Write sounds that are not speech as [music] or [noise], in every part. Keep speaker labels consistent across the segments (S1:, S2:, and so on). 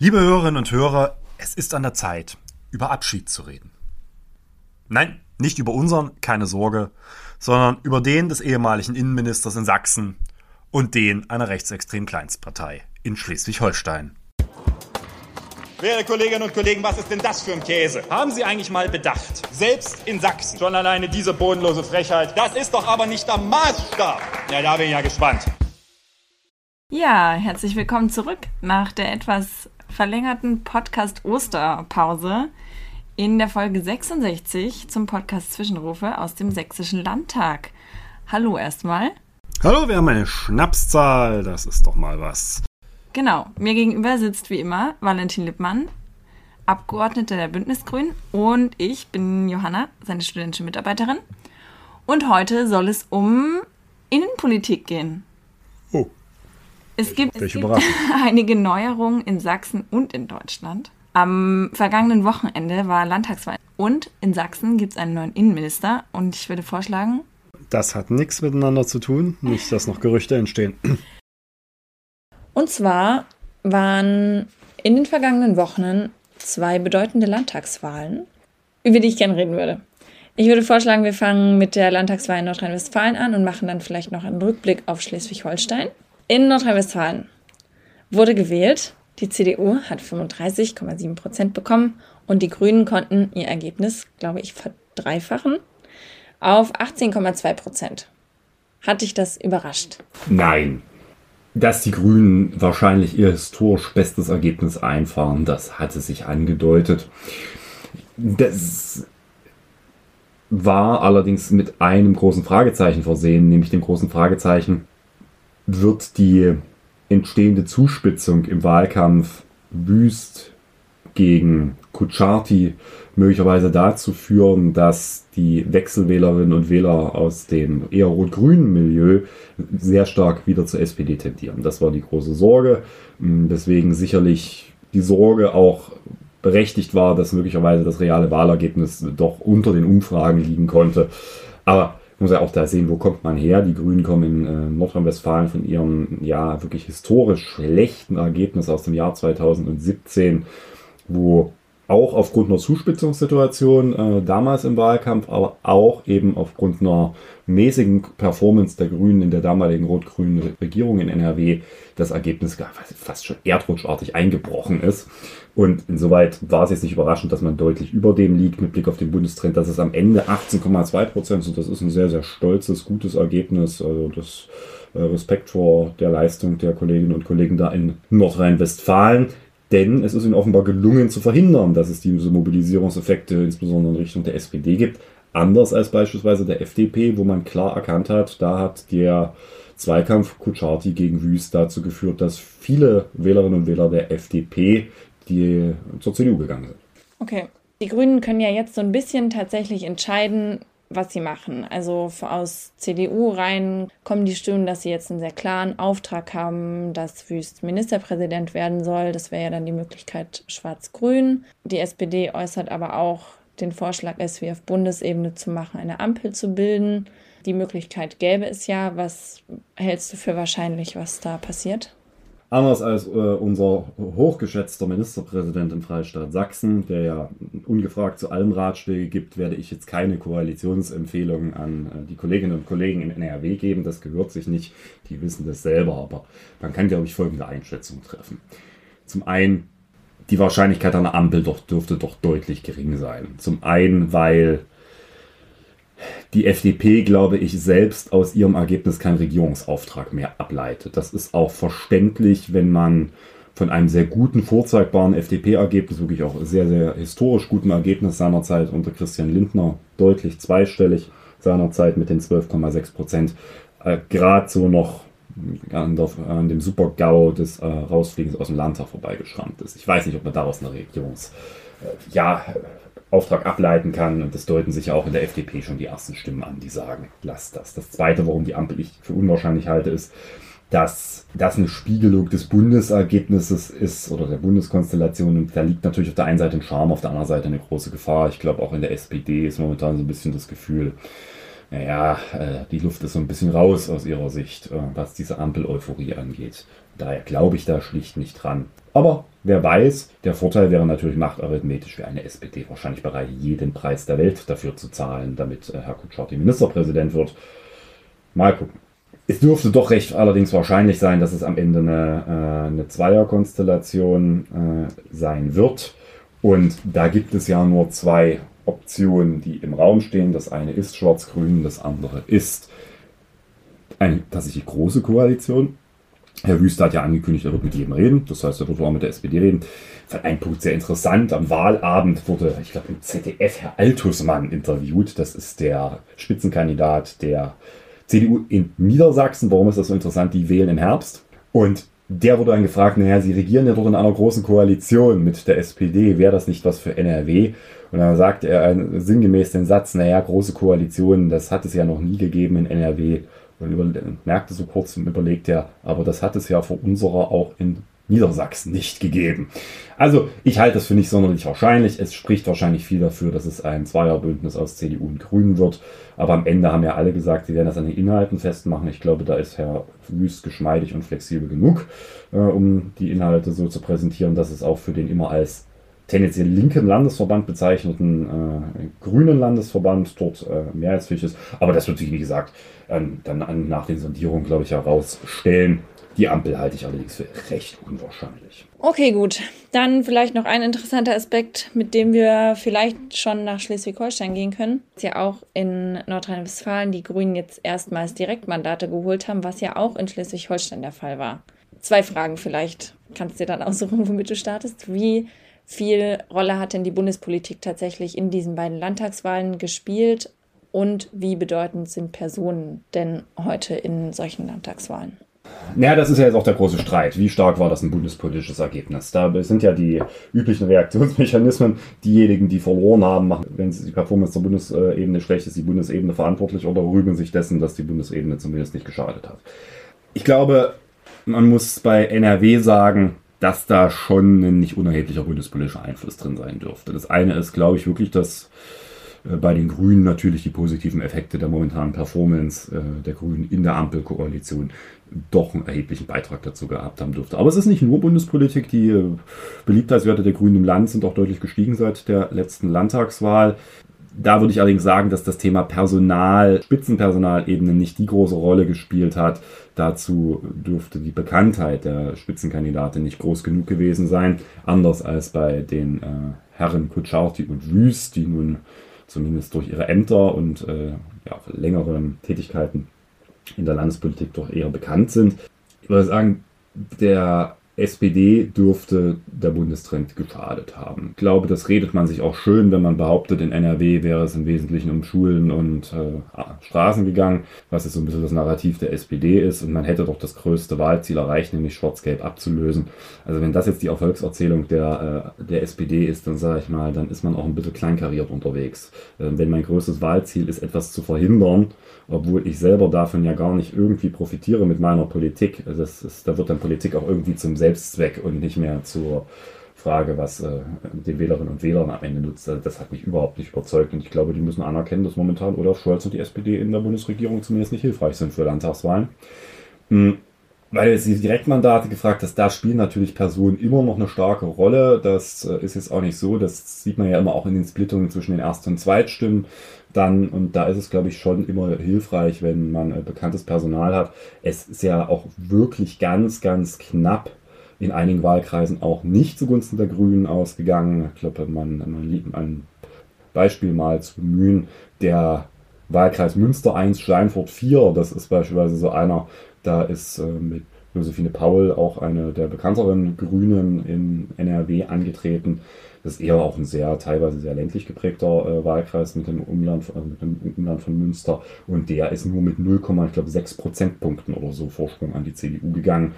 S1: Liebe Hörerinnen und Hörer, es ist an der Zeit, über Abschied zu reden. Nein, nicht über unseren, keine Sorge, sondern über den des ehemaligen Innenministers in Sachsen und den einer rechtsextremen Kleinstpartei in Schleswig-Holstein.
S2: Werte Kolleginnen und Kollegen, was ist denn das für ein Käse? Haben Sie eigentlich mal bedacht, selbst in Sachsen, schon alleine diese bodenlose Frechheit, das ist doch aber nicht der Maßstab. Ja, da bin ich ja gespannt.
S3: Ja, herzlich willkommen zurück nach der etwas verlängerten Podcast Osterpause in der Folge 66 zum Podcast Zwischenrufe aus dem Sächsischen Landtag. Hallo erstmal.
S1: Hallo, wir haben eine Schnapszahl, das ist doch mal was.
S3: Genau, mir gegenüber sitzt wie immer Valentin Lippmann, Abgeordnete der Bündnisgrünen und ich bin Johanna, seine studentische Mitarbeiterin. Und heute soll es um Innenpolitik gehen.
S1: Oh.
S3: Es gibt, es gibt [laughs] einige Neuerungen in Sachsen und in Deutschland. Am vergangenen Wochenende war Landtagswahl und in Sachsen gibt es einen neuen Innenminister und ich würde vorschlagen,
S1: Das hat nichts miteinander zu tun, nicht, dass noch Gerüchte entstehen. [clears throat]
S3: Und zwar waren in den vergangenen Wochen zwei bedeutende Landtagswahlen, über die ich gerne reden würde. Ich würde vorschlagen, wir fangen mit der Landtagswahl in Nordrhein-Westfalen an und machen dann vielleicht noch einen Rückblick auf Schleswig-Holstein. In Nordrhein-Westfalen wurde gewählt. Die CDU hat 35,7 Prozent bekommen und die Grünen konnten ihr Ergebnis, glaube ich, verdreifachen auf 18,2 Prozent. Hat dich das überrascht?
S4: Nein. Dass die Grünen wahrscheinlich ihr historisch bestes Ergebnis einfahren, das hatte sich angedeutet. Das war allerdings mit einem großen Fragezeichen versehen, nämlich dem großen Fragezeichen, wird die entstehende Zuspitzung im Wahlkampf Wüst gegen Kutschaty möglicherweise dazu führen, dass die Wechselwählerinnen und Wähler aus dem eher rot-grünen Milieu sehr stark wieder zur SPD tendieren. Das war die große Sorge, deswegen sicherlich die Sorge auch berechtigt war, dass möglicherweise das reale Wahlergebnis doch unter den Umfragen liegen konnte. Aber muss ja auch da sehen, wo kommt man her. Die Grünen kommen in äh, Nordrhein-Westfalen von ihrem ja wirklich historisch schlechten Ergebnis aus dem Jahr 2017, wo auch aufgrund einer Zuspitzungssituation äh, damals im Wahlkampf, aber auch eben aufgrund einer mäßigen Performance der Grünen in der damaligen rot-grünen Regierung in NRW das Ergebnis fast schon erdrutschartig eingebrochen ist. Und insoweit war es jetzt nicht überraschend, dass man deutlich über dem liegt mit Blick auf den Bundestrend, dass es am Ende 18,2 Prozent sind. Das ist ein sehr, sehr stolzes, gutes Ergebnis. Also das äh, Respekt vor der Leistung der Kolleginnen und Kollegen da in Nordrhein-Westfalen. Denn es ist ihnen offenbar gelungen zu verhindern, dass es diese Mobilisierungseffekte insbesondere in Richtung der SPD gibt. Anders als beispielsweise der FDP, wo man klar erkannt hat, da hat der Zweikampf Kutschaty gegen Wüst dazu geführt, dass viele Wählerinnen und Wähler der FDP die zur CDU gegangen sind.
S3: Okay. Die Grünen können ja jetzt so ein bisschen tatsächlich entscheiden, was sie machen. Also aus CDU rein kommen die Stimmen, dass sie jetzt einen sehr klaren Auftrag haben, dass Wüst Ministerpräsident werden soll. Das wäre ja dann die Möglichkeit Schwarz-Grün. Die SPD äußert aber auch den Vorschlag, es wie auf Bundesebene zu machen, eine Ampel zu bilden. Die Möglichkeit gäbe es ja. Was hältst du für wahrscheinlich, was da passiert?
S4: Anders als äh, unser hochgeschätzter Ministerpräsident im Freistaat Sachsen, der ja ungefragt zu allem Ratschläge gibt, werde ich jetzt keine Koalitionsempfehlungen an äh, die Kolleginnen und Kollegen in NRW geben. Das gehört sich nicht. Die wissen das selber. Aber man kann, glaube ich, folgende Einschätzung treffen. Zum einen, die Wahrscheinlichkeit einer Ampel doch, dürfte doch deutlich gering sein. Zum einen, weil die FDP, glaube ich, selbst aus ihrem Ergebnis keinen Regierungsauftrag mehr ableitet. Das ist auch verständlich, wenn man von einem sehr guten, vorzeigbaren FDP-Ergebnis, wirklich auch sehr, sehr historisch guten Ergebnis seinerzeit unter Christian Lindner, deutlich zweistellig seinerzeit mit den 12,6 Prozent, äh, gerade so noch an, der, an dem Super-GAU des äh, Rausfliegens aus dem Landtag vorbeigeschrammt ist. Ich weiß nicht, ob man daraus eine Regierungs... Äh, ja, Auftrag ableiten kann. Und das deuten sich ja auch in der FDP schon die ersten Stimmen an, die sagen, lasst das. Das Zweite, warum die Ampel ich für unwahrscheinlich halte, ist, dass das eine Spiegelung des Bundesergebnisses ist oder der Bundeskonstellation. Und da liegt natürlich auf der einen Seite ein Charme, auf der anderen Seite eine große Gefahr. Ich glaube, auch in der SPD ist momentan so ein bisschen das Gefühl, naja, äh, die Luft ist so ein bisschen raus aus ihrer Sicht, äh, was diese Ampel-Euphorie angeht. Daher glaube ich da schlicht nicht dran. Aber wer weiß, der Vorteil wäre natürlich machtarithmetisch, wäre eine SPD wahrscheinlich bereit, jeden Preis der Welt dafür zu zahlen, damit äh, Herr Kutschaty Ministerpräsident wird. Mal gucken. Es dürfte doch recht allerdings wahrscheinlich sein, dass es am Ende eine, äh, eine Zweierkonstellation äh, sein wird. Und da gibt es ja nur zwei Optionen, die im Raum stehen. Das eine ist Schwarz-Grün, das andere ist eine tatsächlich große Koalition. Herr Wüster hat ja angekündigt, er wird mit jedem reden. Das heißt, er wird auch mit der SPD reden. Fand ein Punkt sehr interessant. Am Wahlabend wurde, ich glaube, im ZDF Herr Altusmann interviewt. Das ist der Spitzenkandidat der CDU in Niedersachsen. Warum ist das so interessant? Die wählen im Herbst. Und der wurde dann gefragt, naja, Sie regieren ja dort in einer großen Koalition mit der SPD. Wäre das nicht was für NRW? Und dann sagt er sinngemäß den Satz, naja, große Koalitionen, das hat es ja noch nie gegeben in NRW. Und merkte so kurz und überlegt er, aber das hat es ja vor unserer auch in Niedersachsen nicht gegeben. Also ich halte es für nicht sonderlich wahrscheinlich. Es spricht wahrscheinlich viel dafür, dass es ein Zweierbündnis aus CDU und Grünen wird. Aber am Ende haben ja alle gesagt, sie werden das an den Inhalten festmachen. Ich glaube, da ist Herr Wüst geschmeidig und flexibel genug, äh, um die Inhalte so zu präsentieren, dass es auch für den immer als tendenziell linken Landesverband bezeichneten äh, grünen Landesverband dort äh, mehrheitsfähig ist. Aber das wird sich, wie gesagt, ähm, dann an, nach den Sondierungen, glaube ich, herausstellen. Die Ampel halte ich allerdings für recht unwahrscheinlich.
S3: Okay, gut. Dann vielleicht noch ein interessanter Aspekt, mit dem wir vielleicht schon nach Schleswig-Holstein gehen können. Dass ja auch in Nordrhein-Westfalen die Grünen jetzt erstmals Direktmandate geholt haben, was ja auch in Schleswig-Holstein der Fall war. Zwei Fragen vielleicht. Kannst du dir dann aussuchen, womit du startest. Wie viel Rolle hat denn die Bundespolitik tatsächlich in diesen beiden Landtagswahlen gespielt? Und wie bedeutend sind Personen denn heute in solchen Landtagswahlen?
S4: Naja, das ist ja jetzt auch der große Streit. Wie stark war das ein bundespolitisches Ergebnis? Da sind ja die üblichen Reaktionsmechanismen. Diejenigen, die verloren haben, machen, wenn die Performance der Bundesebene schlecht ist, die Bundesebene verantwortlich oder rühmen sich dessen, dass die Bundesebene zumindest nicht geschadet hat. Ich glaube, man muss bei NRW sagen, dass da schon ein nicht unerheblicher bundespolitischer Einfluss drin sein dürfte. Das eine ist, glaube ich, wirklich, dass äh, bei den Grünen natürlich die positiven Effekte der momentanen Performance äh, der Grünen in der Ampelkoalition doch einen erheblichen Beitrag dazu gehabt haben dürfte. Aber es ist nicht nur Bundespolitik. Die äh, Beliebtheitswerte der Grünen im Land sind auch deutlich gestiegen seit der letzten Landtagswahl. Da würde ich allerdings sagen, dass das Thema Personal, Spitzenpersonalebene nicht die große Rolle gespielt hat. Dazu dürfte die Bekanntheit der Spitzenkandidatin nicht groß genug gewesen sein. Anders als bei den äh, Herren Kutschaty und Wüst, die nun zumindest durch ihre Ämter und äh, ja, längere Tätigkeiten in der Landespolitik doch eher bekannt sind. Ich würde sagen, der SPD dürfte der Bundestrend geschadet haben. Ich glaube, das redet man sich auch schön, wenn man behauptet, in NRW wäre es im Wesentlichen um Schulen und äh, Straßen gegangen, was jetzt so ein bisschen das Narrativ der SPD ist. Und man hätte doch das größte Wahlziel erreicht, nämlich Schwarz-Gelb abzulösen. Also wenn das jetzt die Erfolgserzählung der, äh, der SPD ist, dann sage ich mal, dann ist man auch ein bisschen kleinkariert unterwegs. Äh, wenn mein größtes Wahlziel ist, etwas zu verhindern, obwohl ich selber davon ja gar nicht irgendwie profitiere mit meiner Politik. Das ist, da wird dann Politik auch irgendwie zum Selbstzweck und nicht mehr zur Frage, was äh, den Wählerinnen und Wählern am Ende nutzt. Das hat mich überhaupt nicht überzeugt und ich glaube, die müssen anerkennen, dass momentan Olaf Scholz und die SPD in der Bundesregierung zumindest nicht hilfreich sind für Landtagswahlen. Mhm weil die Direktmandate gefragt hast, da spielen natürlich Personen immer noch eine starke Rolle. Das äh, ist jetzt auch nicht so. Das sieht man ja immer auch in den Splittungen zwischen den Erst- und Zweitstimmen. Dann, und da ist es, glaube ich, schon immer hilfreich, wenn man äh, bekanntes Personal hat. Es ist ja auch wirklich ganz, ganz knapp in einigen Wahlkreisen auch nicht zugunsten der Grünen ausgegangen. Ich glaube, man, man liebt ein Beispiel mal zu bemühen. Der Wahlkreis Münster 1, Steinfurt 4, das ist beispielsweise so einer, da ist äh, mit Josephine Paul auch eine der bekannteren Grünen in NRW angetreten. Das ist eher auch ein sehr, teilweise sehr ländlich geprägter äh, Wahlkreis mit dem, Umland, also mit dem Umland von Münster. Und der ist nur mit 0,6 Prozentpunkten oder so Vorsprung an die CDU gegangen.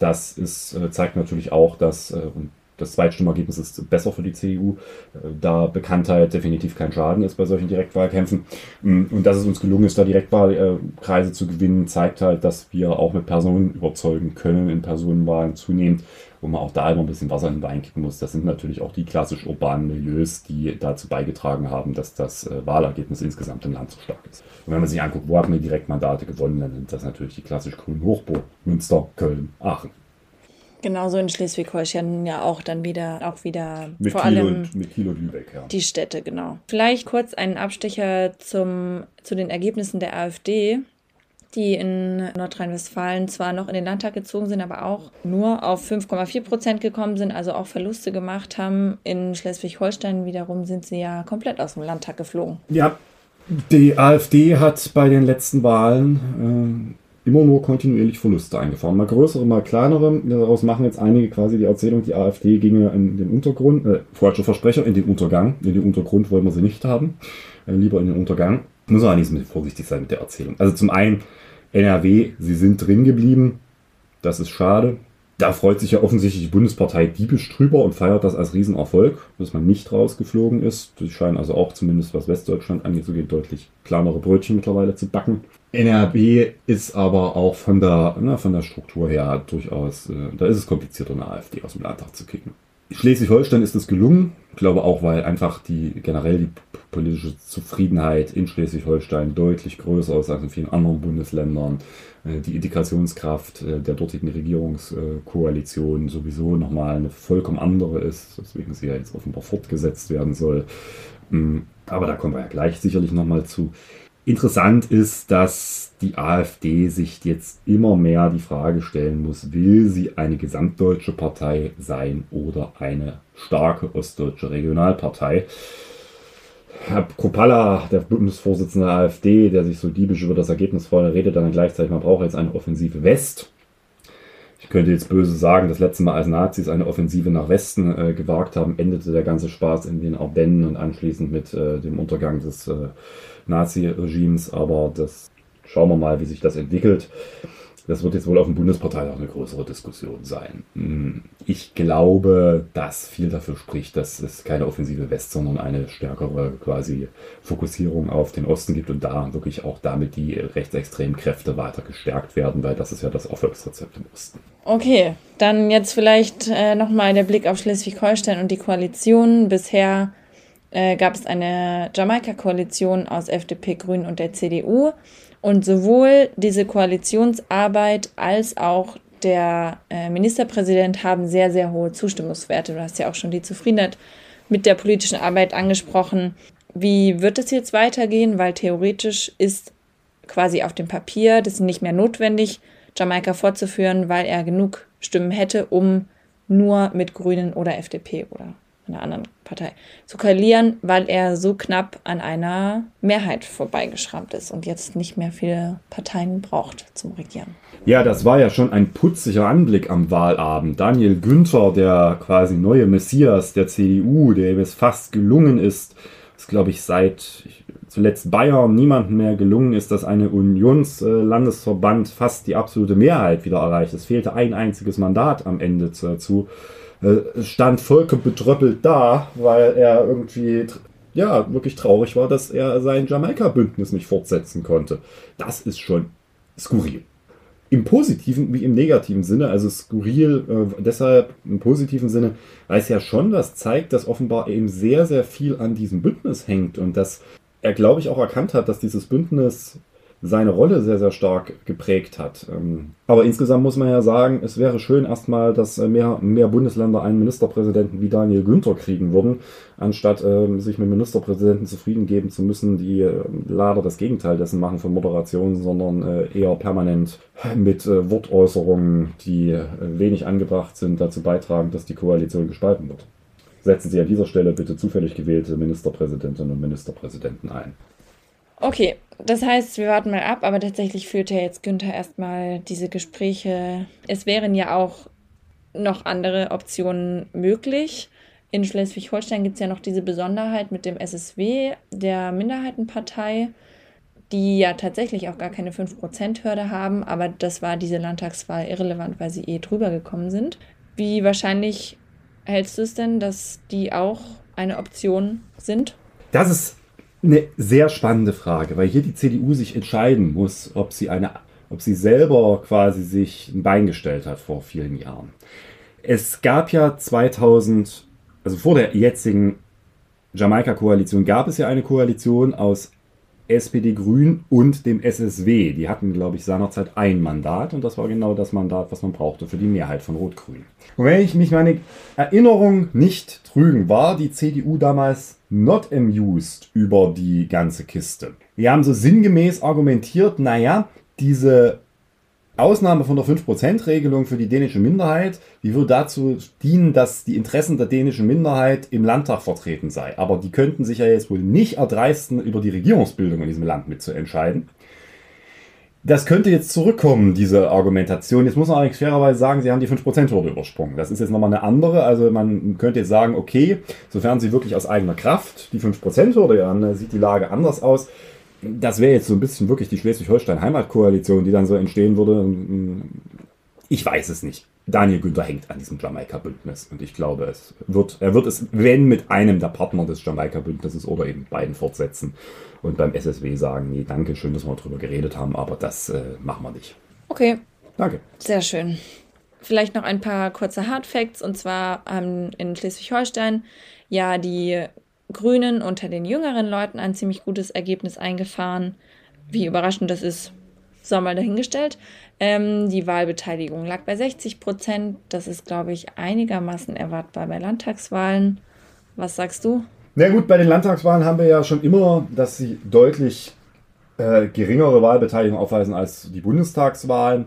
S4: Das ist, äh, zeigt natürlich auch, dass, äh, und das Zweitstimmergebnis ist besser für die CDU, äh, da Bekanntheit definitiv kein Schaden ist bei solchen Direktwahlkämpfen. Mm, und dass es uns gelungen ist, da Direktwahlkreise zu gewinnen, zeigt halt, dass wir auch mit Personen überzeugen können in Personenwahlen zunehmend, wo man auch da immer ein bisschen Wasser in den Wein kippen muss. Das sind natürlich auch die klassisch urbanen Milieus, die dazu beigetragen haben, dass das äh, Wahlergebnis insgesamt im Land so stark ist. Und wenn man sich anguckt, wo haben wir Direktmandate gewonnen, dann sind das natürlich die klassisch grünen Hochburg, Münster, Köln, Aachen.
S3: Genauso in Schleswig-Holstein ja auch dann wieder, auch wieder
S4: Mit
S3: vor
S4: Kiel,
S3: allem
S4: und, mit Kiel und Lübeck, ja.
S3: die Städte, genau. Vielleicht kurz einen Abstecher zum, zu den Ergebnissen der AfD, die in Nordrhein-Westfalen zwar noch in den Landtag gezogen sind, aber auch nur auf 5,4 Prozent gekommen sind, also auch Verluste gemacht haben. In Schleswig-Holstein wiederum sind sie ja komplett aus dem Landtag geflogen.
S4: Ja, die AfD hat bei den letzten Wahlen äh, immer nur kontinuierlich Verluste eingefahren. Mal größere, mal kleinere. Daraus machen jetzt einige quasi die Erzählung, die AfD ginge in den Untergrund, äh, falscher Versprecher, in den Untergang. In den Untergrund wollen wir sie nicht haben. Äh, lieber in den Untergang. Muss man allerdings bisschen vorsichtig sein mit der Erzählung. Also zum einen, NRW, sie sind drin geblieben. Das ist schade. Da freut sich ja offensichtlich die Bundespartei diebisch drüber und feiert das als Riesenerfolg, dass man nicht rausgeflogen ist. Die scheinen also auch zumindest was Westdeutschland angeht, so geht deutlich kleinere Brötchen mittlerweile zu backen. NRW ist aber auch von der, na, von der Struktur her durchaus, äh, da ist es komplizierter, eine AfD aus dem Landtag zu kicken. Schleswig-Holstein ist es gelungen. Ich glaube auch, weil einfach die generell die politische Zufriedenheit in Schleswig-Holstein deutlich größer ist als in vielen anderen Bundesländern. Äh, Die Integrationskraft äh, der dortigen Regierungskoalition sowieso nochmal eine vollkommen andere ist, weswegen sie ja jetzt offenbar fortgesetzt werden soll. Mm, Aber da kommen wir ja gleich sicherlich nochmal zu. Interessant ist, dass die AfD sich jetzt immer mehr die Frage stellen muss, will sie eine gesamtdeutsche Partei sein oder eine starke ostdeutsche Regionalpartei? Herr Kropalla, der Bundesvorsitzende der AfD, der sich so diebisch über das Ergebnis freut, redet dann gleichzeitig, man braucht jetzt eine Offensive West. Könnte jetzt böse sagen, das letzte Mal als Nazis eine Offensive nach Westen äh, gewagt haben, endete der ganze Spaß in den Ardennen und anschließend mit äh, dem Untergang des äh, Nazi-Regimes. Aber das schauen wir mal, wie sich das entwickelt. Das wird jetzt wohl auf dem Bundesparteitag eine größere Diskussion sein. Hm, Ich glaube, dass viel dafür spricht, dass es keine Offensive West, sondern eine stärkere quasi Fokussierung auf den Osten gibt und da wirklich auch damit die rechtsextremen Kräfte weiter gestärkt werden, weil das ist ja das Erfolgsrezept im Osten.
S3: Okay, dann jetzt vielleicht äh, nochmal der Blick auf Schleswig-Holstein und die Koalition. Bisher äh, gab es eine Jamaika-Koalition aus FDP, Grünen und der CDU. Und sowohl diese Koalitionsarbeit als auch der äh, Ministerpräsident haben sehr, sehr hohe Zustimmungswerte. Du hast ja auch schon die Zufriedenheit mit der politischen Arbeit angesprochen. Wie wird es jetzt weitergehen? Weil theoretisch ist quasi auf dem Papier das nicht mehr notwendig, Jamaika fortzuführen, weil er genug Stimmen hätte, um nur mit Grünen oder FDP oder einer anderen Partei zu koalieren, weil er so knapp an einer Mehrheit vorbeigeschrammt ist und jetzt nicht mehr viele Parteien braucht zum Regieren.
S4: Ja, das war ja schon ein putziger Anblick am Wahlabend. Daniel Günther, der quasi neue Messias der CDU, der ihm es fast gelungen ist, ist glaube ich seit zuletzt Bayern niemandem mehr gelungen ist, dass eine Unionslandesverband fast die absolute Mehrheit wieder erreicht. Es fehlte ein einziges Mandat am Ende dazu. Äh, stand vollkommen betröppelt da, weil er irgendwie ja wirklich traurig war, dass er sein Jamaika-Bündnis nicht fortsetzen konnte. Das ist schon skurril. Im positiven wie im negativen Sinne, also skurril äh, deshalb im positiven Sinne, weil es ja schon was zeigt, dass offenbar eben sehr, sehr viel an diesem Bündnis hängt und dass er, glaube ich, auch erkannt hat, dass dieses Bündnis seine Rolle sehr, sehr stark geprägt hat. Ähm, Aber insgesamt muss man ja sagen, es wäre schön erstmal, dass äh, mehr, mehr Bundesländer einen Ministerpräsidenten wie Daniel Günther kriegen würden, anstatt ähm, sich mit Ministerpräsidenten zufrieden geben zu müssen, die äh, leider das Gegenteil dessen machen von Moderation, sondern äh, eher permanent mit äh, Wortäußerungen, die äh, wenig angebracht sind, dazu beitragen, dass die Koalition gespalten wird. Setzen Sie an dieser Stelle bitte zufällig gewählte Ministerpräsidentinnen und Ministerpräsidenten ein.
S3: Okay, das heißt, wir warten mal ab, aber tatsächlich führt ja jetzt Günther erstmal diese Gespräche. Es wären ja auch noch andere Optionen möglich. In Schleswig-Holstein gibt es ja noch diese Besonderheit mit dem SSW, der Minderheitenpartei, die ja tatsächlich auch gar keine 5%-Hürde haben, aber das war diese Landtagswahl irrelevant, weil sie eh drüber gekommen sind. Wie wahrscheinlich hältst du es denn, dass die auch eine Option sind?
S4: Das ist eine sehr spannende Frage, weil hier die CDU sich entscheiden muss, ob sie eine, ob sie selber quasi sich ein Bein gestellt hat vor vielen Jahren. Es gab ja 2000, also vor der jetzigen Jamaika-Koalition gab es ja eine Koalition aus
S5: SPD Grün und dem SSW. Die hatten, glaube ich, seinerzeit ein Mandat und das war genau das Mandat, was man brauchte für die Mehrheit von Rot-Grün. Und wenn ich mich meine Erinnerung nicht trügen, war die CDU damals not amused über die ganze Kiste. Wir haben so sinngemäß argumentiert, naja, diese Ausnahme von der 5%-Regelung für die dänische Minderheit, die würde dazu dienen, dass die Interessen der dänischen Minderheit im Landtag vertreten sei. Aber die könnten sich ja jetzt wohl nicht erdreisten, über die Regierungsbildung in diesem Land mitzuentscheiden. Das könnte jetzt zurückkommen, diese Argumentation. Jetzt muss man allerdings fairerweise sagen, sie haben die 5%-Hürde übersprungen. Das ist jetzt nochmal eine andere. Also man könnte jetzt sagen, okay, sofern sie wirklich aus eigener Kraft die 5%-Hürde, dann sieht die Lage anders aus das wäre jetzt so ein bisschen wirklich die Schleswig-Holstein-Heimatkoalition, die dann so entstehen würde. Ich weiß es nicht. Daniel Günther hängt an diesem Jamaika-Bündnis und ich glaube, es wird, er wird es, wenn mit einem der Partner des Jamaika-Bündnisses oder eben beiden fortsetzen und beim SSW sagen, nee, danke, schön, dass wir darüber geredet haben, aber das äh, machen wir nicht.
S3: Okay.
S5: Danke.
S3: Sehr schön. Vielleicht noch ein paar kurze Hardfacts und zwar haben in Schleswig-Holstein ja die Grünen unter den jüngeren Leuten ein ziemlich gutes Ergebnis eingefahren. Wie überraschend das ist, sei mal dahingestellt. Ähm, die Wahlbeteiligung lag bei 60 Prozent. Das ist, glaube ich, einigermaßen erwartbar bei Landtagswahlen. Was sagst du?
S5: Na gut, bei den Landtagswahlen haben wir ja schon immer, dass sie deutlich äh, geringere Wahlbeteiligung aufweisen als die Bundestagswahlen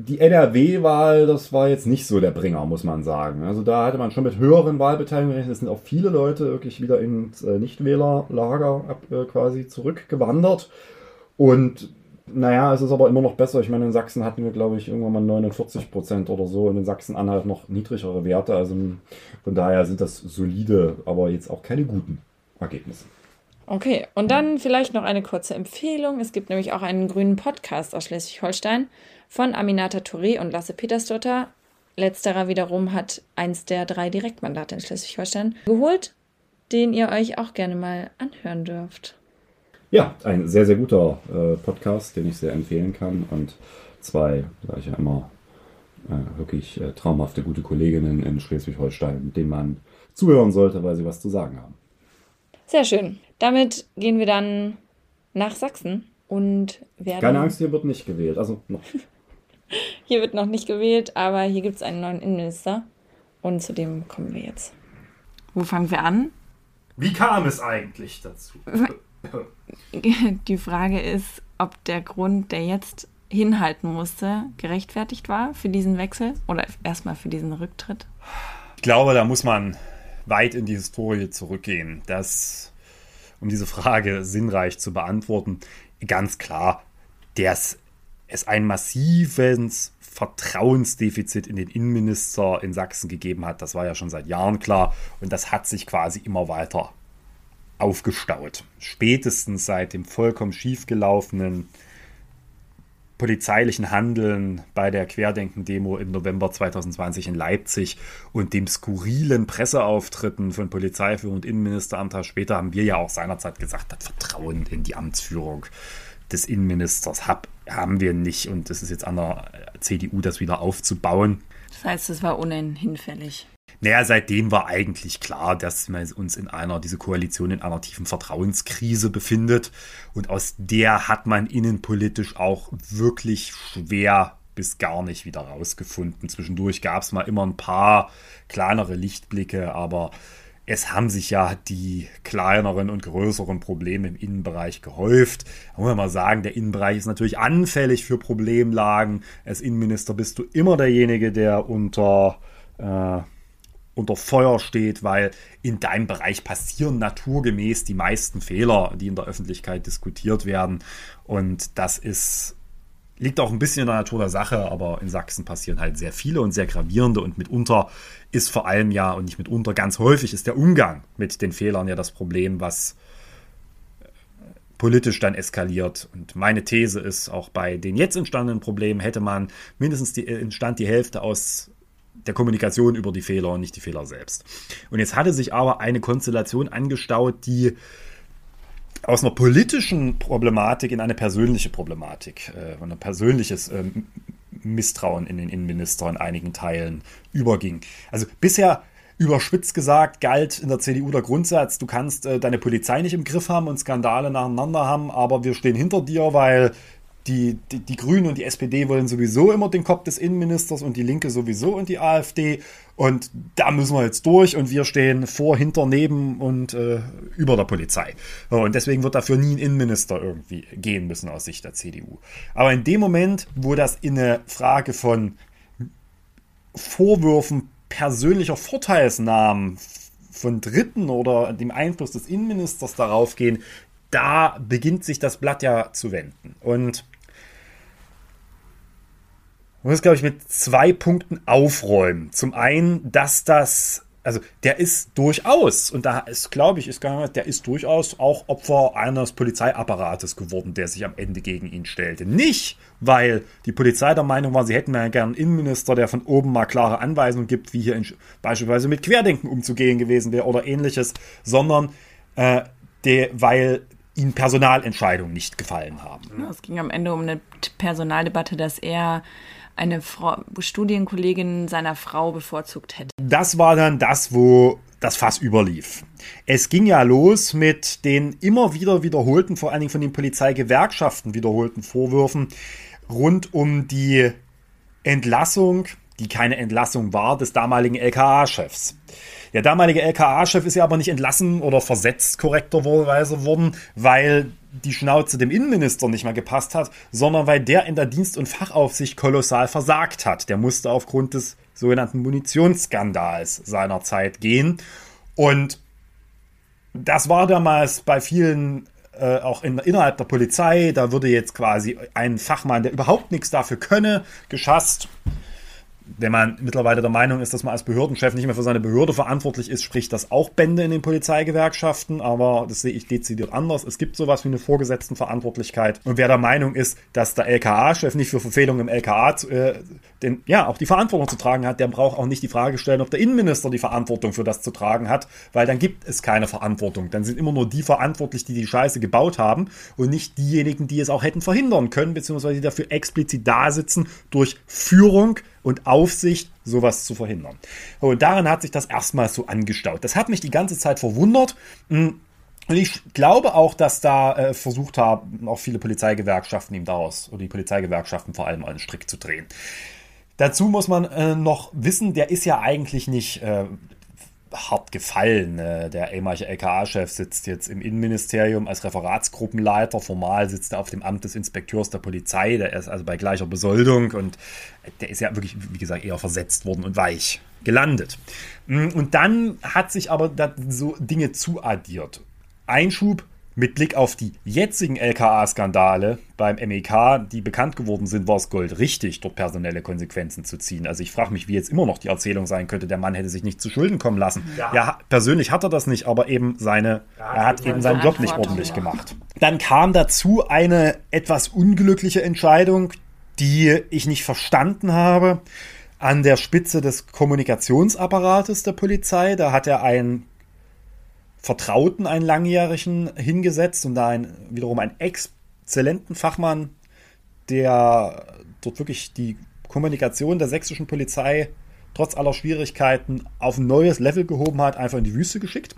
S5: die NRW-Wahl, das war jetzt nicht so der Bringer, muss man sagen. Also da hatte man schon mit höheren Wahlbeteiligungen gerechnet. Es sind auch viele Leute wirklich wieder ins äh, Nichtwählerlager äh, quasi zurückgewandert. Und naja, es ist aber immer noch besser. Ich meine, in Sachsen hatten wir, glaube ich, irgendwann mal 49 Prozent oder so und in Sachsen-Anhalt noch niedrigere Werte. Also von daher sind das solide, aber jetzt auch keine guten Ergebnisse.
S3: Okay, und dann vielleicht noch eine kurze Empfehlung. Es gibt nämlich auch einen grünen Podcast aus Schleswig-Holstein von Aminata Touré und Lasse Petersdotter. Letzterer wiederum hat eins der drei Direktmandate in Schleswig-Holstein geholt, den ihr euch auch gerne mal anhören dürft.
S5: Ja, ein sehr, sehr guter äh, Podcast, den ich sehr empfehlen kann. Und zwei, sage ich ja immer, äh, wirklich äh, traumhafte, gute Kolleginnen in Schleswig-Holstein, denen man zuhören sollte, weil sie was zu sagen haben.
S3: Sehr schön. Damit gehen wir dann nach Sachsen und werden.
S5: Keine Angst, hier wird nicht gewählt. Also noch. [laughs]
S3: Hier wird noch nicht gewählt, aber hier gibt es einen neuen Innenminister. Und zu dem kommen wir jetzt. Wo fangen wir an?
S4: Wie kam es eigentlich dazu? [laughs]
S3: Die Frage ist, ob der Grund, der jetzt hinhalten musste, gerechtfertigt war für diesen Wechsel oder erstmal für diesen Rücktritt?
S4: Ich glaube, da muss man weit in die Historie zurückgehen, dass, um diese Frage sinnreich zu beantworten, ganz klar, dass es ein massives Vertrauensdefizit in den Innenminister in Sachsen gegeben hat. Das war ja schon seit Jahren klar und das hat sich quasi immer weiter aufgestaut. Spätestens seit dem vollkommen schiefgelaufenen polizeilichen Handeln bei der Querdenken-Demo im November 2020 in Leipzig und dem skurrilen Presseauftritten von Polizeiführung und Innenministeramt später haben wir ja auch seinerzeit gesagt, das Vertrauen in die Amtsführung des Innenministers hab, haben wir nicht. Und es ist jetzt an der CDU, das wieder aufzubauen.
S3: Das heißt, es war ohnehin hinfällig.
S4: Naja, seitdem war eigentlich klar, dass wir uns in einer, diese Koalition in einer tiefen Vertrauenskrise befindet. Und aus der hat man innenpolitisch auch wirklich schwer bis gar nicht wieder rausgefunden. Zwischendurch gab es mal immer ein paar kleinere Lichtblicke, aber es haben sich ja die kleineren und größeren Probleme im Innenbereich gehäuft. Da muss man mal sagen, der Innenbereich ist natürlich anfällig für Problemlagen. Als Innenminister bist du immer derjenige, der unter, äh, unter Feuer steht, weil in deinem Bereich passieren naturgemäß die meisten Fehler, die in der Öffentlichkeit diskutiert werden. Und das ist liegt auch ein bisschen in der Natur der Sache, aber in Sachsen passieren halt sehr viele und sehr gravierende und mitunter ist vor allem ja, und nicht mitunter, ganz häufig ist der Umgang mit den Fehlern ja das Problem, was äh, politisch dann eskaliert. Und meine These ist, auch bei den jetzt entstandenen Problemen hätte man mindestens die, äh, entstand die Hälfte aus der Kommunikation über die Fehler und nicht die Fehler selbst. Und jetzt hatte sich aber eine Konstellation angestaut, die aus einer politischen Problematik in eine persönliche Problematik, äh, ein persönliches ähm, Misstrauen in den Innenminister in einigen Teilen überging. Also bisher Überspitzt gesagt galt in der CDU der Grundsatz, du kannst äh, deine Polizei nicht im Griff haben und Skandale nacheinander haben, aber wir stehen hinter dir, weil die, die, die Grünen und die SPD wollen sowieso immer den Kopf des Innenministers und die Linke sowieso und die AfD. Und da müssen wir jetzt durch und wir stehen vor, hinter, neben und äh, über der Polizei. Und deswegen wird dafür nie ein Innenminister irgendwie gehen müssen aus Sicht der CDU. Aber in dem Moment, wo das in eine Frage von Vorwürfen persönlicher Vorteilsnahmen von Dritten oder dem Einfluss des Innenministers darauf gehen, da beginnt sich das Blatt ja zu wenden. Und muss, glaube ich, mit zwei Punkten aufräumen. Zum einen, dass das, also der ist durchaus, und da ist, glaube ich, ist gar nicht, der ist durchaus auch Opfer eines Polizeiapparates geworden, der sich am Ende gegen ihn stellte. Nicht, weil die Polizei der Meinung war, sie hätten ja gerne einen Innenminister, der von oben mal klare Anweisungen gibt, wie hier in, beispielsweise mit Querdenken umzugehen gewesen wäre oder ähnliches, sondern äh, der, weil ihnen Personalentscheidungen nicht gefallen haben.
S3: Es ging am Ende um eine Personaldebatte, dass er eine Frau, Studienkollegin seiner Frau bevorzugt hätte.
S4: Das war dann das, wo das Fass überlief. Es ging ja los mit den immer wieder wiederholten, vor allen Dingen von den Polizeigewerkschaften wiederholten Vorwürfen rund um die Entlassung, die keine Entlassung war, des damaligen LKA-Chefs. Der damalige LKA-Chef ist ja aber nicht entlassen oder versetzt korrekterweise worden, weil die Schnauze dem Innenminister nicht mehr gepasst hat, sondern weil der in der Dienst- und Fachaufsicht kolossal versagt hat. Der musste aufgrund des sogenannten Munitionsskandals seiner Zeit gehen. Und das war damals bei vielen äh, auch in, innerhalb der Polizei, da würde jetzt quasi ein Fachmann, der überhaupt nichts dafür könne, geschasst wenn man mittlerweile der Meinung ist, dass man als Behördenchef nicht mehr für seine Behörde verantwortlich ist, spricht das auch Bände in den Polizeigewerkschaften, aber das sehe ich dezidiert anders. Es gibt sowas wie eine Vorgesetztenverantwortlichkeit. Und wer der Meinung ist, dass der LKA-Chef nicht für Verfehlungen im LKA äh, den, ja, auch die Verantwortung zu tragen hat, der braucht auch nicht die Frage stellen, ob der Innenminister die Verantwortung für das zu tragen hat, weil dann gibt es keine Verantwortung. Dann sind immer nur die verantwortlich, die die Scheiße gebaut haben und nicht diejenigen, die es auch hätten verhindern können, beziehungsweise die dafür explizit da sitzen durch Führung und Aufsicht, sowas zu verhindern. Und daran hat sich das erstmal so angestaut. Das hat mich die ganze Zeit verwundert. Hm, und ich glaube auch, dass da äh, versucht haben, auch viele Polizeigewerkschaften ihm daraus, oder die Polizeigewerkschaften vor allem einen Strick zu drehen. Dazu muss man äh, noch wissen, der ist ja eigentlich nicht äh, hart gefallen. Äh, der ehemalige LKA-Chef sitzt jetzt im Innenministerium als Referatsgruppenleiter. Formal sitzt er auf dem Amt des Inspekteurs der Polizei. Der ist also bei gleicher Besoldung und der ist ja wirklich, wie gesagt, eher versetzt worden und weich gelandet. Mm, und dann hat sich aber so Dinge zuaddiert. Einschub, mit Blick auf die jetzigen LKA-Skandale beim MEK, die bekannt geworden sind, war es Gold richtig, dort personelle Konsequenzen zu ziehen. Also ich frage mich, wie jetzt immer noch die Erzählung sein könnte, der Mann hätte sich nicht zu Schulden kommen lassen. Ja, ja persönlich hat er das nicht, aber eben seine, ja, er hat eben seinen Job nicht ordentlich gemacht. Dann kam dazu eine etwas unglückliche Entscheidung, die ich nicht verstanden habe. An der Spitze des Kommunikationsapparates der Polizei, da hat er ein Vertrauten, einen langjährigen, hingesetzt und da ein, wiederum einen exzellenten Fachmann, der dort wirklich die Kommunikation der sächsischen Polizei trotz aller Schwierigkeiten auf ein neues Level gehoben hat, einfach in die Wüste geschickt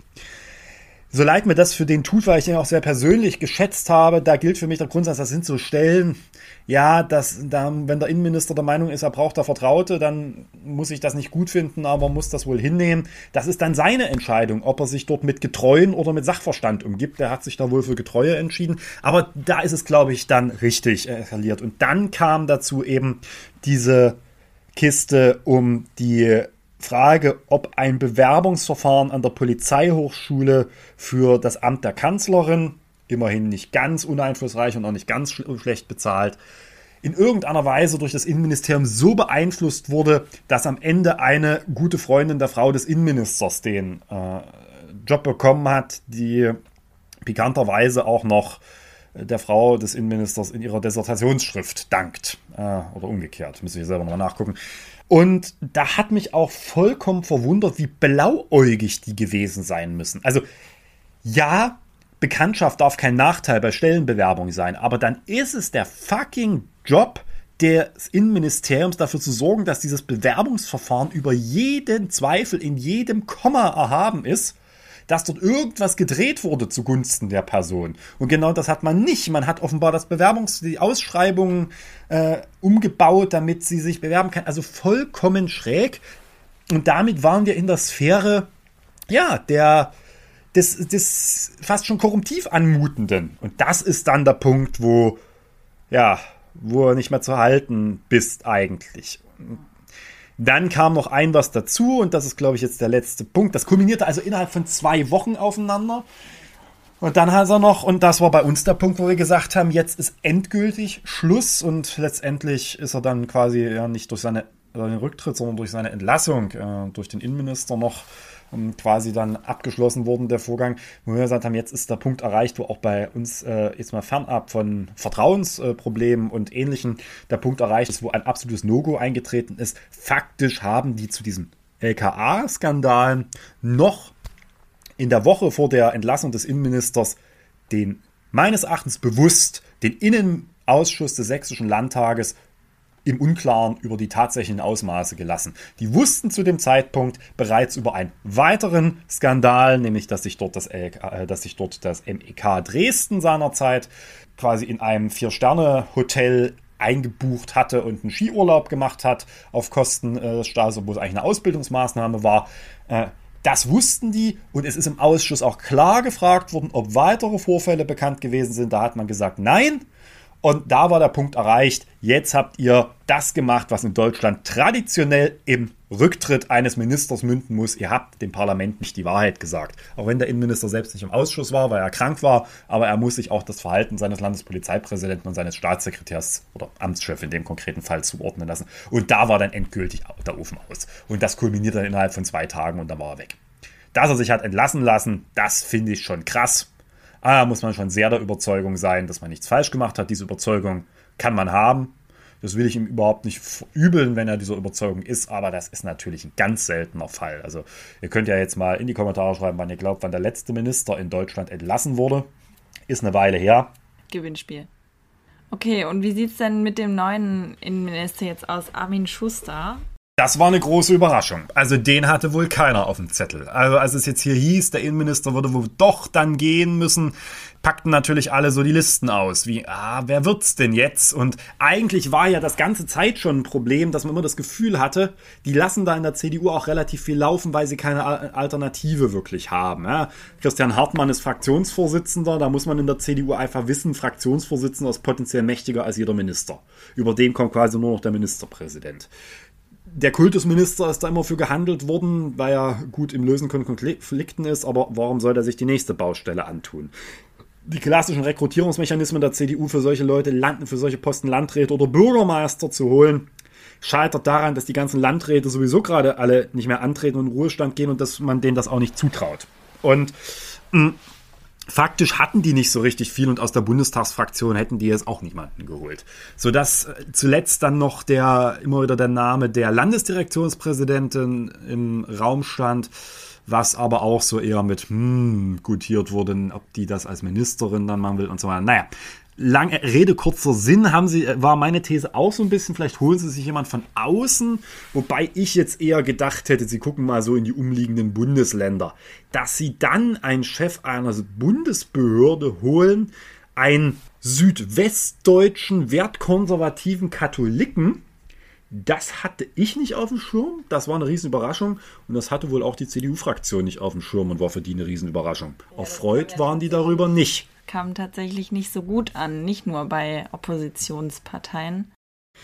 S4: so leid mir das für den tut, weil ich den auch sehr persönlich geschätzt habe, da gilt für mich der Grundsatz, das sind so Stellen, ja, dass, da, wenn der Innenminister der Meinung ist, er braucht da Vertraute, dann muss ich das nicht gut finden, aber muss das wohl hinnehmen. Das ist dann seine Entscheidung, ob er sich dort mit Getreuen oder mit Sachverstand umgibt. Der hat sich da wohl für Getreue entschieden. Aber da ist es, glaube ich, dann richtig eskaliert. Und dann kam dazu eben diese Kiste um die Frage, ob ein Bewerbungsverfahren an der Polizeihochschule für das Amt der Kanzlerin, immerhin nicht ganz uneinflussreich und auch nicht ganz schlecht bezahlt, in irgendeiner Weise durch das Innenministerium so beeinflusst wurde, dass am Ende eine gute Freundin der Frau des Innenministers den äh, Job bekommen hat, die pikanterweise auch noch der Frau des Innenministers in ihrer Dissertationsschrift dankt. Äh, oder umgekehrt, müsste ich selber nochmal nachgucken. Und da hat mich auch vollkommen verwundert, wie blauäugig die gewesen sein müssen. Also ja, Bekanntschaft darf kein Nachteil bei Stellenbewerbung sein, aber dann ist es der fucking Job des Innenministeriums dafür zu sorgen, dass dieses Bewerbungsverfahren über jeden Zweifel in jedem Komma erhaben ist, dass dort irgendwas gedreht wurde zugunsten der Person. Und genau das hat man nicht. Man hat offenbar das Bewerbungs-, die Ausschreibungen äh, umgebaut, damit sie sich bewerben kann. Also vollkommen schräg. Und damit waren wir in der Sphäre, ja, der, des, des fast schon korruptiv anmutenden. Und das ist dann der Punkt, wo, ja, wo er nicht mehr zu halten bist eigentlich. Dann kam noch ein was dazu und das ist, glaube ich, jetzt der letzte Punkt. Das kulminierte also innerhalb von zwei Wochen aufeinander. Und dann hat er noch, und das war bei uns der Punkt, wo wir gesagt haben, jetzt ist endgültig Schluss und letztendlich ist er dann quasi ja nicht durch seine, seinen Rücktritt, sondern durch seine Entlassung, äh, durch den Innenminister noch quasi dann abgeschlossen worden, der Vorgang, wo wir gesagt haben, jetzt ist der Punkt erreicht, wo auch bei uns äh, jetzt mal fernab von Vertrauensproblemen äh, und ähnlichen der Punkt erreicht ist, wo ein absolutes No-Go eingetreten ist. Faktisch haben die zu diesem LKA-Skandal noch in der Woche vor der Entlassung des Innenministers den meines Erachtens bewusst den Innenausschuss des Sächsischen Landtages im Unklaren über die tatsächlichen Ausmaße gelassen. Die wussten zu dem Zeitpunkt bereits über einen weiteren Skandal, nämlich dass sich dort das, LK, äh, dass sich dort das MEK Dresden seinerzeit quasi in einem Vier-Sterne-Hotel eingebucht hatte und einen Skiurlaub gemacht hat auf Kosten äh, des Staates, obwohl es eigentlich eine Ausbildungsmaßnahme war. Äh, das wussten die und es ist im Ausschuss auch klar gefragt worden, ob weitere Vorfälle bekannt gewesen sind. Da hat man gesagt, nein. Und da war der Punkt erreicht. Jetzt habt ihr das gemacht, was in Deutschland traditionell im Rücktritt eines Ministers münden muss. Ihr habt dem Parlament nicht die Wahrheit gesagt. Auch wenn der Innenminister selbst nicht im Ausschuss war, weil er krank war, aber er muss sich auch das Verhalten seines Landespolizeipräsidenten und seines Staatssekretärs oder Amtschefs in dem konkreten Fall zuordnen lassen. Und da war dann endgültig der Ofen aus. Und das kulminiert dann innerhalb von zwei Tagen und dann war er weg. Dass er sich hat entlassen lassen, das finde ich schon krass. Ah, muss man schon sehr der Überzeugung sein, dass man nichts falsch gemacht hat. Diese Überzeugung kann man haben. Das will ich ihm überhaupt nicht verübeln, wenn er dieser Überzeugung ist, aber das ist natürlich ein ganz seltener Fall. Also ihr könnt ja jetzt mal in die Kommentare schreiben, wann ihr glaubt, wann der letzte Minister in Deutschland entlassen wurde. Ist eine Weile her.
S3: Gewinnspiel. Okay, und wie sieht es denn mit dem neuen Innenminister jetzt aus, Armin Schuster?
S4: Das war eine große Überraschung. Also den hatte wohl keiner auf dem Zettel. Also als es jetzt hier hieß, der Innenminister würde wohl doch dann gehen müssen, packten natürlich alle so die Listen aus, wie, ah, wer wird's denn jetzt? Und eigentlich war ja das ganze Zeit schon ein Problem, dass man immer das Gefühl hatte, die lassen da in der CDU auch relativ viel laufen, weil sie keine Alternative wirklich haben. Ja? Christian Hartmann ist Fraktionsvorsitzender, da muss man in der CDU einfach wissen, Fraktionsvorsitzender ist potenziell mächtiger als jeder Minister. Über den kommt quasi nur noch der Ministerpräsident der Kultusminister ist da immer für gehandelt worden, weil er gut im Lösen von Konflikten ist, aber warum soll er sich die nächste Baustelle antun? Die klassischen Rekrutierungsmechanismen der CDU für solche Leute, für solche Posten Landräte oder Bürgermeister zu holen, scheitert daran, dass die ganzen Landräte sowieso gerade alle nicht mehr antreten und in Ruhestand gehen und dass man denen das auch nicht zutraut. Und mh, faktisch hatten die nicht so richtig viel und aus der Bundestagsfraktion hätten die jetzt auch niemanden geholt. Sodass äh, zuletzt dann noch der, immer wieder der Name der Landesdirektionspräsidentin im Raum stand, was aber auch so eher mit hm, gutiert wurde, ob die das als Ministerin dann machen will und so weiter. Naja, lange Rede, kurzer Sinn, haben sie, war meine These auch so ein bisschen, vielleicht holen sie sich jemand von außen, wobei ich jetzt eher gedacht hätte, sie gucken mal so in die umliegenden Bundesländer, dass sie dann einen Chef einer Bundesbehörde holen, einen südwestdeutschen, wertkonservativen Katholiken, das hatte ich nicht auf dem Schirm. Das war eine Riesenüberraschung. Und das hatte wohl auch die CDU-Fraktion nicht auf dem Schirm und war für die eine Riesenüberraschung. Ja, Erfreut waren die darüber nicht
S3: kam tatsächlich nicht so gut an, nicht nur bei Oppositionsparteien.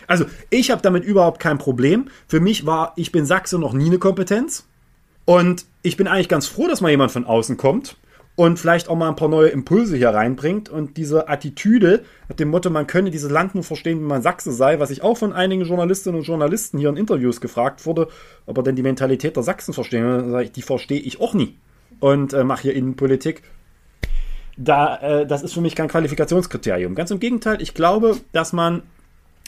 S4: Also, ich habe damit überhaupt kein Problem. Für mich war, ich bin Sachse noch nie eine Kompetenz. Und ich bin eigentlich ganz froh, dass mal jemand von außen kommt und vielleicht auch mal ein paar neue Impulse hier reinbringt. Und diese Attitüde mit dem Motto, man könne dieses Land nur verstehen, wenn man Sachse sei, was ich auch von einigen Journalistinnen und Journalisten hier in Interviews gefragt wurde, ob er denn die Mentalität der Sachsen verstehen. Die verstehe ich auch nie. Und äh, mache hier Innenpolitik da, äh, das ist für mich kein Qualifikationskriterium. Ganz im Gegenteil, ich glaube, dass man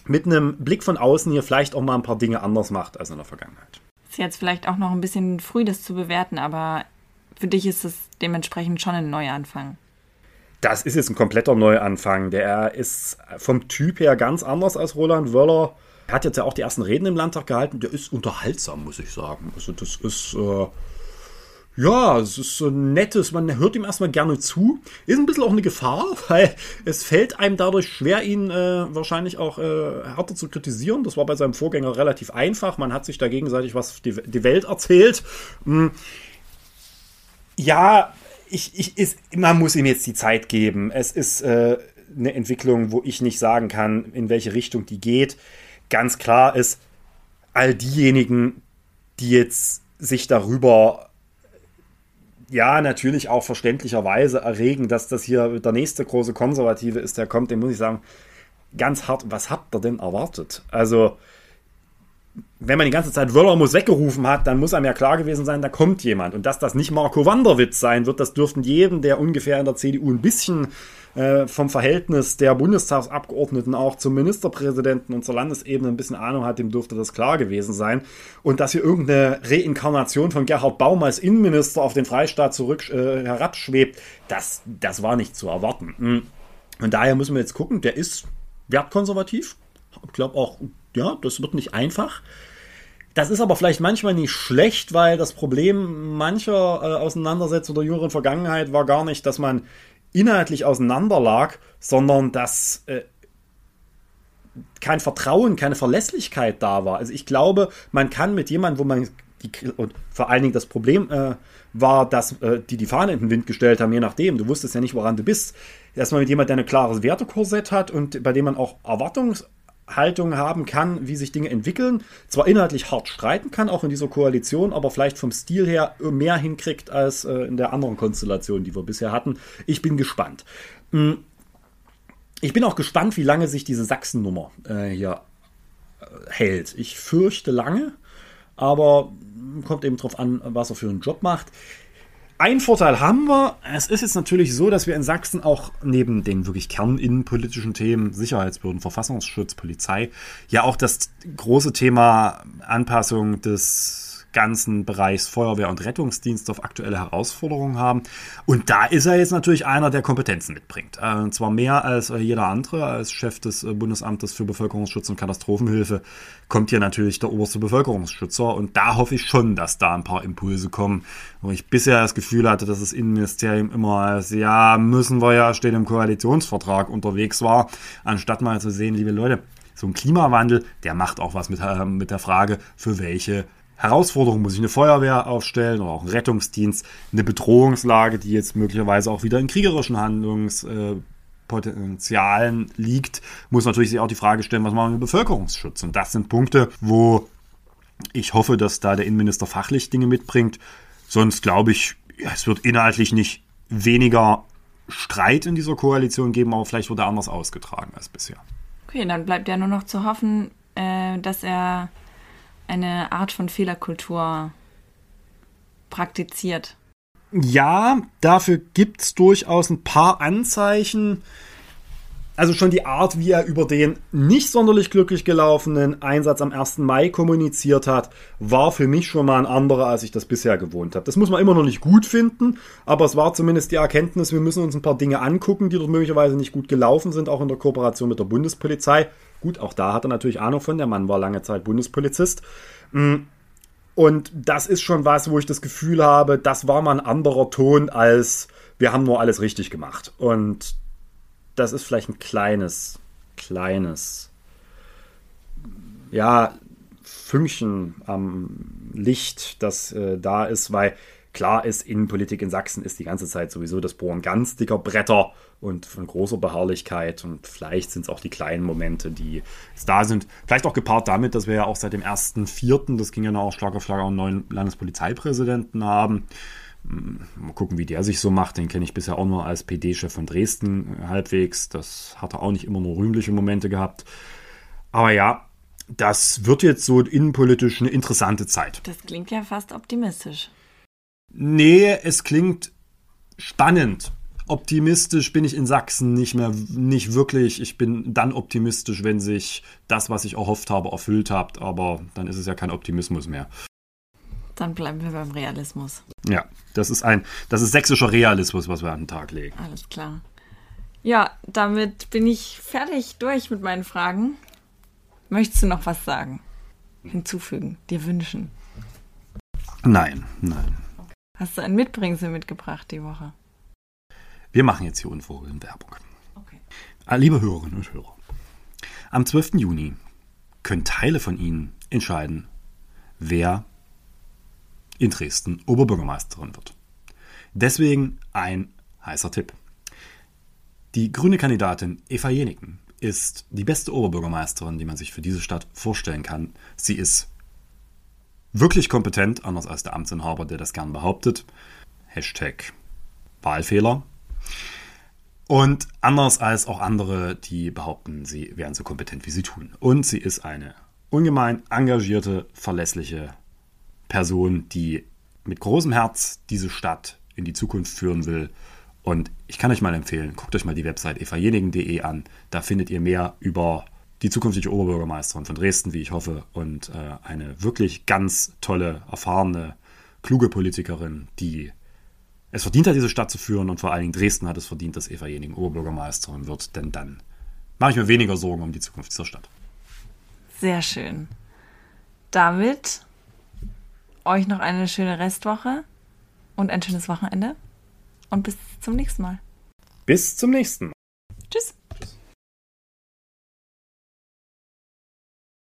S4: mit einem Blick von außen hier vielleicht auch mal ein paar Dinge anders macht als in der Vergangenheit.
S3: Ist jetzt vielleicht auch noch ein bisschen früh, das zu bewerten, aber für dich ist es dementsprechend schon ein Neuanfang.
S4: das ist jetzt ein kompletter Neuanfang. Der ist vom Typ her ganz anders als Roland Wöller. Er hat jetzt ja auch die ersten Reden im Landtag gehalten. Der ist unterhaltsam, muss ich sagen. Also das ist, äh, ja, es ist so nettes, man hört ihm erstmal gerne zu. Ist ein bisschen auch eine Gefahr, [laughs] weil es fällt einem dadurch schwer, ihn äh, wahrscheinlich auch äh, härter zu kritisieren. Das war bei seinem Vorgänger relativ einfach. Man hat sich da gegenseitig was die, die Welt erzählt. Hm. Ja, ich, ich, ist, man muss ihm jetzt die Zeit geben. Es ist äh, eine Entwicklung, wo ich nicht sagen kann, in welche Richtung die geht. Ganz klar ist, all diejenigen, die jetzt sich darüber ja, natürlich auch verständlicherweise erregen, dass das hier der nächste große Konservative ist, der kommt, dem muss ich sagen, ganz hart, was habt ihr denn erwartet? Also, wenn man die ganze Zeit Wöller muss weggerufen hat, dann muss einem ja klar gewesen sein, da kommt jemand. Und dass das nicht Marco Wanderwitz sein wird, das dürften jedem, der ungefähr in der CDU ein bisschen äh, vom Verhältnis der Bundestagsabgeordneten auch zum Ministerpräsidenten und zur Landesebene ein bisschen Ahnung hat, dem dürfte das klar gewesen sein. Und dass hier irgendeine Reinkarnation von Gerhard Baum als Innenminister auf den Freistaat zurück äh, herabschwebt, das, das war nicht zu erwarten. Hm. Und daher müssen wir jetzt gucken, der ist wertkonservativ. Ich glaube auch, ja, das wird nicht einfach. Das ist aber vielleicht manchmal nicht schlecht, weil das Problem mancher äh, Auseinandersetzungen der jüngeren Vergangenheit war gar nicht, dass man inhaltlich auseinanderlag, sondern dass äh, kein Vertrauen, keine Verlässlichkeit da war. Also ich glaube, man kann mit jemandem, wo man die, und vor allen Dingen das Problem äh, war, dass äh, die die Fahne in den Wind gestellt haben, je nachdem. Du wusstest ja nicht, woran du bist. Dass man mit jemandem, der ein klares Wertekorsett hat und bei dem man auch Erwartungs Haltung haben kann, wie sich Dinge entwickeln. Zwar inhaltlich hart streiten kann, auch in dieser Koalition, aber vielleicht vom Stil her mehr hinkriegt als äh, in der anderen Konstellation, die wir bisher hatten. Ich bin gespannt. Hm. Ich bin auch gespannt, wie lange sich diese Sachsen-Nummer äh, hier äh, hält. Ich fürchte lange, aber kommt eben darauf an, was er für einen Job macht. Ein Vorteil haben wir. Es ist jetzt natürlich so, dass wir in Sachsen auch neben den wirklich kerninnenpolitischen Themen, Sicherheitsbehörden, Verfassungsschutz, Polizei, ja auch das große Thema Anpassung des ganzen Bereichs Feuerwehr und Rettungsdienst auf aktuelle Herausforderungen haben. Und da ist er jetzt natürlich einer, der Kompetenzen mitbringt. Äh, und zwar mehr als jeder andere. Als Chef des äh, Bundesamtes für Bevölkerungsschutz und Katastrophenhilfe kommt hier natürlich der oberste Bevölkerungsschützer. Und da hoffe ich schon, dass da ein paar Impulse kommen. Wo ich bisher das Gefühl hatte, dass das Innenministerium immer als, ja, müssen wir ja, steht im Koalitionsvertrag unterwegs war, anstatt mal zu sehen, liebe Leute, so ein Klimawandel, der macht auch was mit, äh, mit der Frage, für welche Herausforderung muss ich eine Feuerwehr aufstellen oder auch einen Rettungsdienst, eine Bedrohungslage, die jetzt möglicherweise auch wieder in kriegerischen Handlungspotenzialen liegt, muss natürlich sich auch die Frage stellen, was machen wir mit Bevölkerungsschutz? Und das sind Punkte, wo ich hoffe, dass da der Innenminister fachlich Dinge mitbringt. Sonst glaube ich, ja, es wird inhaltlich nicht weniger Streit in dieser Koalition geben, aber vielleicht wird er anders ausgetragen als bisher.
S3: Okay, dann bleibt ja nur noch zu hoffen, äh, dass er eine Art von Fehlerkultur praktiziert.
S4: Ja, dafür gibt es durchaus ein paar Anzeichen. Also schon die Art, wie er über den nicht sonderlich glücklich gelaufenen Einsatz am 1. Mai kommuniziert hat, war für mich schon mal ein anderer, als ich das bisher gewohnt habe. Das muss man immer noch nicht gut finden, aber es war zumindest die Erkenntnis, wir müssen uns ein paar Dinge angucken, die dort möglicherweise nicht gut gelaufen sind, auch in der Kooperation mit der Bundespolizei. Gut, auch da hat er natürlich Ahnung von. Der Mann war lange Zeit Bundespolizist. Mm. Und das ist schon was, wo ich das Gefühl habe, das war mal ein anderer Ton als wir haben nur alles richtig gemacht. Und das ist vielleicht ein kleines, kleines, ja, Fünkchen am Licht, das äh, da ist, weil klar ist, Innenpolitik in Sachsen ist die ganze Zeit sowieso das Bohren ganz dicker Bretter und von großer Beharrlichkeit. Und vielleicht sind es auch die kleinen Momente, die da sind. Vielleicht auch gepaart damit, dass wir ja auch seit dem 1.4., das ging ja noch auch Schlag auf Schlag, auch einen neuen Landespolizeipräsidenten haben. Hm, mal gucken, wie der sich so macht. Den kenne ich bisher auch nur als PD-Chef von Dresden halbwegs. Das hat er auch nicht immer nur rühmliche Momente gehabt. Aber ja, das wird jetzt so innenpolitisch eine interessante Zeit.
S3: Das klingt ja fast optimistisch.
S4: Nee, es klingt spannend optimistisch bin ich in Sachsen nicht mehr, nicht wirklich. Ich bin dann optimistisch, wenn sich das, was ich erhofft habe, erfüllt hat. Aber dann ist es ja kein Optimismus mehr.
S3: Dann bleiben wir beim Realismus.
S4: Ja, das ist ein, das ist sächsischer Realismus, was wir an den Tag legen.
S3: Alles klar. Ja, damit bin ich fertig durch mit meinen Fragen. Möchtest du noch was sagen? Hinzufügen, dir wünschen?
S4: Nein, nein.
S3: Hast du ein Mitbringsel mitgebracht die Woche?
S4: Wir machen jetzt hier unverhohlen Werbung.
S3: Okay.
S4: Ah, Liebe Hörerinnen und Hörer, am 12. Juni können Teile von Ihnen entscheiden, wer in Dresden Oberbürgermeisterin wird. Deswegen ein heißer Tipp. Die grüne Kandidatin Eva Jeniken ist die beste Oberbürgermeisterin, die man sich für diese Stadt vorstellen kann. Sie ist wirklich kompetent, anders als der Amtsinhaber, der das gern behauptet. Hashtag Wahlfehler. Und anders als auch andere, die behaupten, sie wären so kompetent, wie sie tun. Und sie ist eine ungemein engagierte, verlässliche Person, die mit großem Herz diese Stadt in die Zukunft führen will. Und ich kann euch mal empfehlen, guckt euch mal die Website evajenigen.de an. Da findet ihr mehr über die zukünftige Oberbürgermeisterin von Dresden, wie ich hoffe, und äh, eine wirklich ganz tolle, erfahrene, kluge Politikerin, die es verdient hat, diese Stadt zu führen und vor allen Dingen Dresden hat es verdient, dass Eva Jening Oberbürgermeisterin wird, denn dann mache ich mir weniger Sorgen um die Zukunft dieser Stadt.
S3: Sehr schön. Damit euch noch eine schöne Restwoche und ein schönes Wochenende und bis zum nächsten Mal.
S4: Bis zum nächsten Mal.